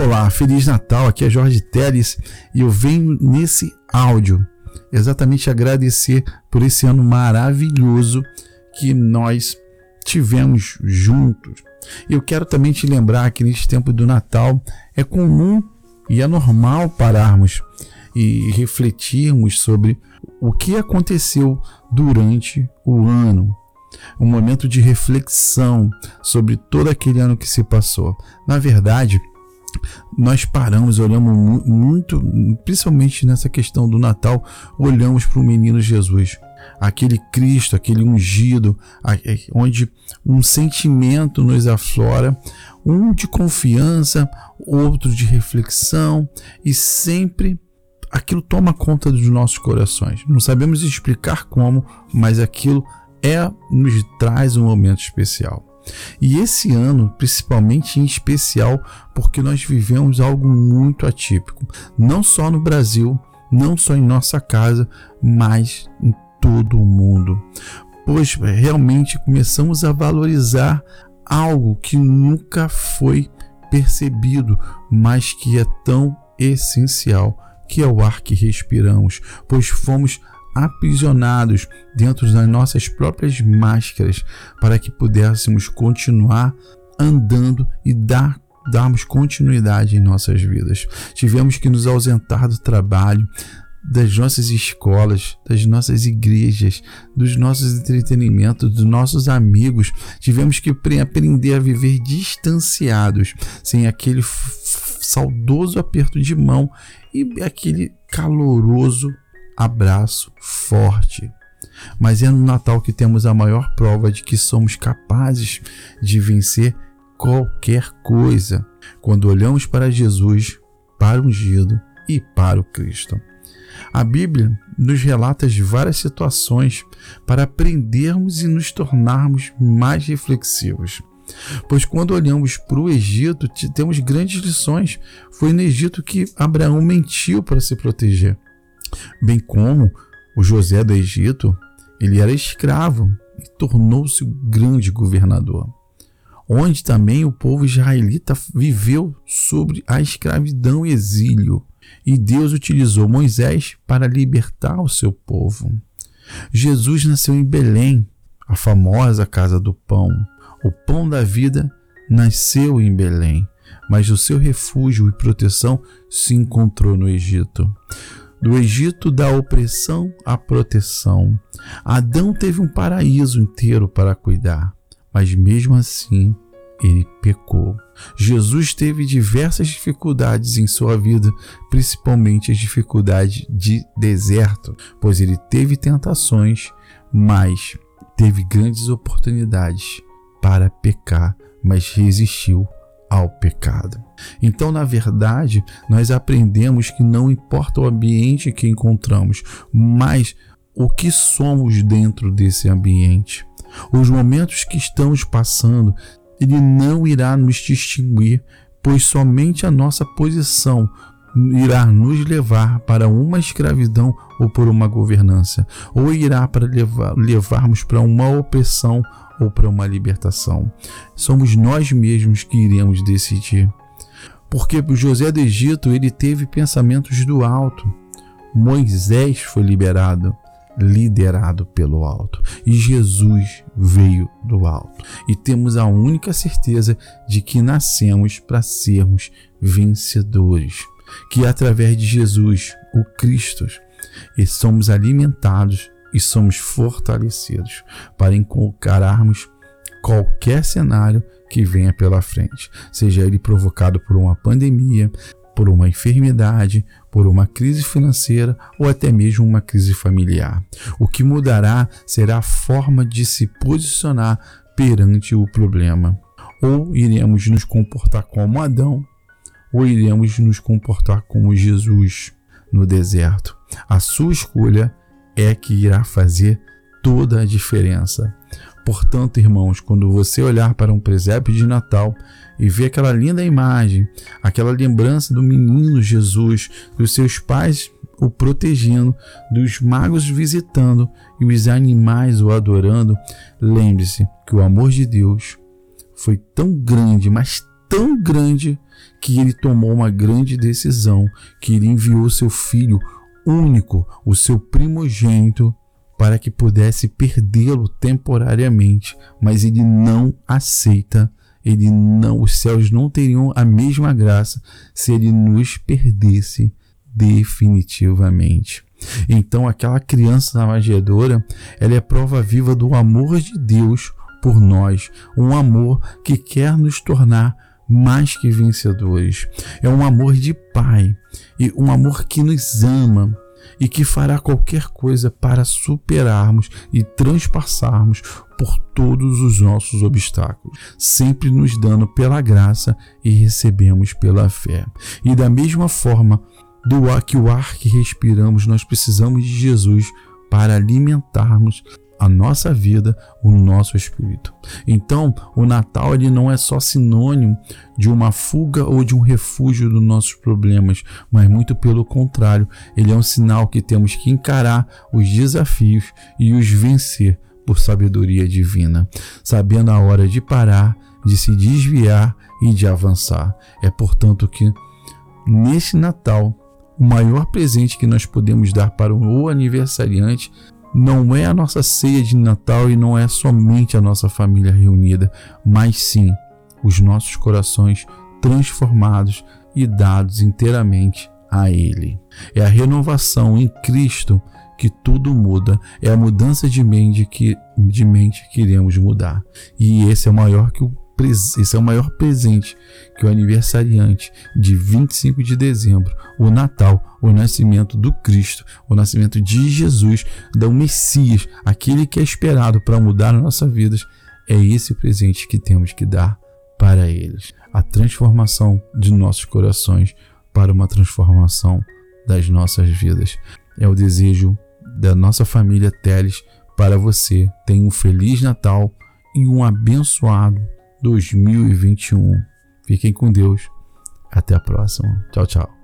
Olá, Feliz Natal, aqui é Jorge Teles e eu venho nesse áudio exatamente agradecer por esse ano maravilhoso que nós tivemos juntos. Eu quero também te lembrar que neste tempo do Natal é comum e é normal pararmos e refletirmos sobre o que aconteceu durante o ano. Um momento de reflexão sobre todo aquele ano que se passou. Na verdade, nós paramos, olhamos muito, principalmente nessa questão do Natal, olhamos para o menino Jesus, aquele Cristo, aquele ungido, é, onde um sentimento nos aflora, um de confiança, outro de reflexão, e sempre aquilo toma conta dos nossos corações. Não sabemos explicar como, mas aquilo é nos traz um momento especial. E esse ano, principalmente em especial, porque nós vivemos algo muito atípico, não só no Brasil, não só em nossa casa, mas em todo o mundo. Pois realmente começamos a valorizar algo que nunca foi percebido, mas que é tão essencial, que é o ar que respiramos, pois fomos aprisionados dentro das nossas próprias máscaras para que pudéssemos continuar andando e dar darmos continuidade em nossas vidas. Tivemos que nos ausentar do trabalho, das nossas escolas, das nossas igrejas, dos nossos entretenimentos, dos nossos amigos. Tivemos que aprender a viver distanciados, sem aquele saudoso aperto de mão e aquele caloroso abraço forte. Mas é no Natal que temos a maior prova de que somos capazes de vencer qualquer coisa quando olhamos para Jesus, para o ungido e para o Cristo. A Bíblia nos relata de várias situações para aprendermos e nos tornarmos mais reflexivos. Pois quando olhamos para o Egito, temos grandes lições. Foi no Egito que Abraão mentiu para se proteger bem como o José do Egito, ele era escravo e tornou-se grande governador, onde também o povo israelita viveu sobre a escravidão e exílio, e Deus utilizou Moisés para libertar o seu povo. Jesus nasceu em Belém, a famosa casa do pão. O pão da vida nasceu em Belém, mas o seu refúgio e proteção se encontrou no Egito do Egito da opressão à proteção. Adão teve um paraíso inteiro para cuidar, mas mesmo assim ele pecou. Jesus teve diversas dificuldades em sua vida, principalmente as dificuldades de deserto, pois ele teve tentações, mas teve grandes oportunidades para pecar, mas resistiu ao pecado. Então, na verdade, nós aprendemos que não importa o ambiente que encontramos, mas o que somos dentro desse ambiente. Os momentos que estamos passando, ele não irá nos distinguir, pois somente a nossa posição irá nos levar para uma escravidão ou por uma governança, ou irá para levar, levarmos para uma opressão ou para uma libertação. Somos nós mesmos que iremos decidir. Porque José do Egito ele teve pensamentos do alto. Moisés foi liberado, liderado pelo alto, e Jesus veio do alto. E temos a única certeza de que nascemos para sermos vencedores, que através de Jesus, o Cristo, e somos alimentados e somos fortalecidos para encararmos qualquer cenário que venha pela frente, seja ele provocado por uma pandemia, por uma enfermidade, por uma crise financeira ou até mesmo uma crise familiar. O que mudará será a forma de se posicionar perante o problema. Ou iremos nos comportar como Adão, ou iremos nos comportar como Jesus no deserto. A sua escolha é que irá fazer toda a diferença. Portanto, irmãos, quando você olhar para um presépio de Natal e ver aquela linda imagem, aquela lembrança do menino Jesus, dos seus pais o protegendo, dos magos visitando e os animais o adorando, lembre-se que o amor de Deus foi tão grande, mas tão grande que ele tomou uma grande decisão, que ele enviou seu filho único, o seu primogênito, para que pudesse perdê-lo temporariamente, mas ele não aceita. Ele não, os céus não teriam a mesma graça se ele nos perdesse definitivamente. Então, aquela criança manjedoura, ela é prova viva do amor de Deus por nós, um amor que quer nos tornar mais que vencedores. É um amor de Pai e um amor que nos ama e que fará qualquer coisa para superarmos e transpassarmos por todos os nossos obstáculos, sempre nos dando pela graça e recebemos pela fé. E da mesma forma, do ar que o ar que respiramos, nós precisamos de Jesus para alimentarmos a nossa vida, o nosso espírito. Então, o Natal ele não é só sinônimo de uma fuga ou de um refúgio dos nossos problemas, mas muito pelo contrário, ele é um sinal que temos que encarar os desafios e os vencer por sabedoria divina, sabendo a hora de parar, de se desviar e de avançar. É portanto que nesse Natal o maior presente que nós podemos dar para o aniversariante não é a nossa ceia de Natal e não é somente a nossa família reunida, mas sim os nossos corações transformados e dados inteiramente a Ele. É a renovação em Cristo que tudo muda, é a mudança de mente que, de mente que iremos mudar. E esse é o maior que o esse é o maior presente que o aniversariante de 25 de dezembro, o Natal, o nascimento do Cristo, o nascimento de Jesus, do Messias, aquele que é esperado para mudar nossas vidas, é esse presente que temos que dar para eles. A transformação de nossos corações para uma transformação das nossas vidas. É o desejo da nossa família Teles para você. Tenha um feliz Natal e um abençoado 2021. Fiquem com Deus. Até a próxima. Tchau, tchau.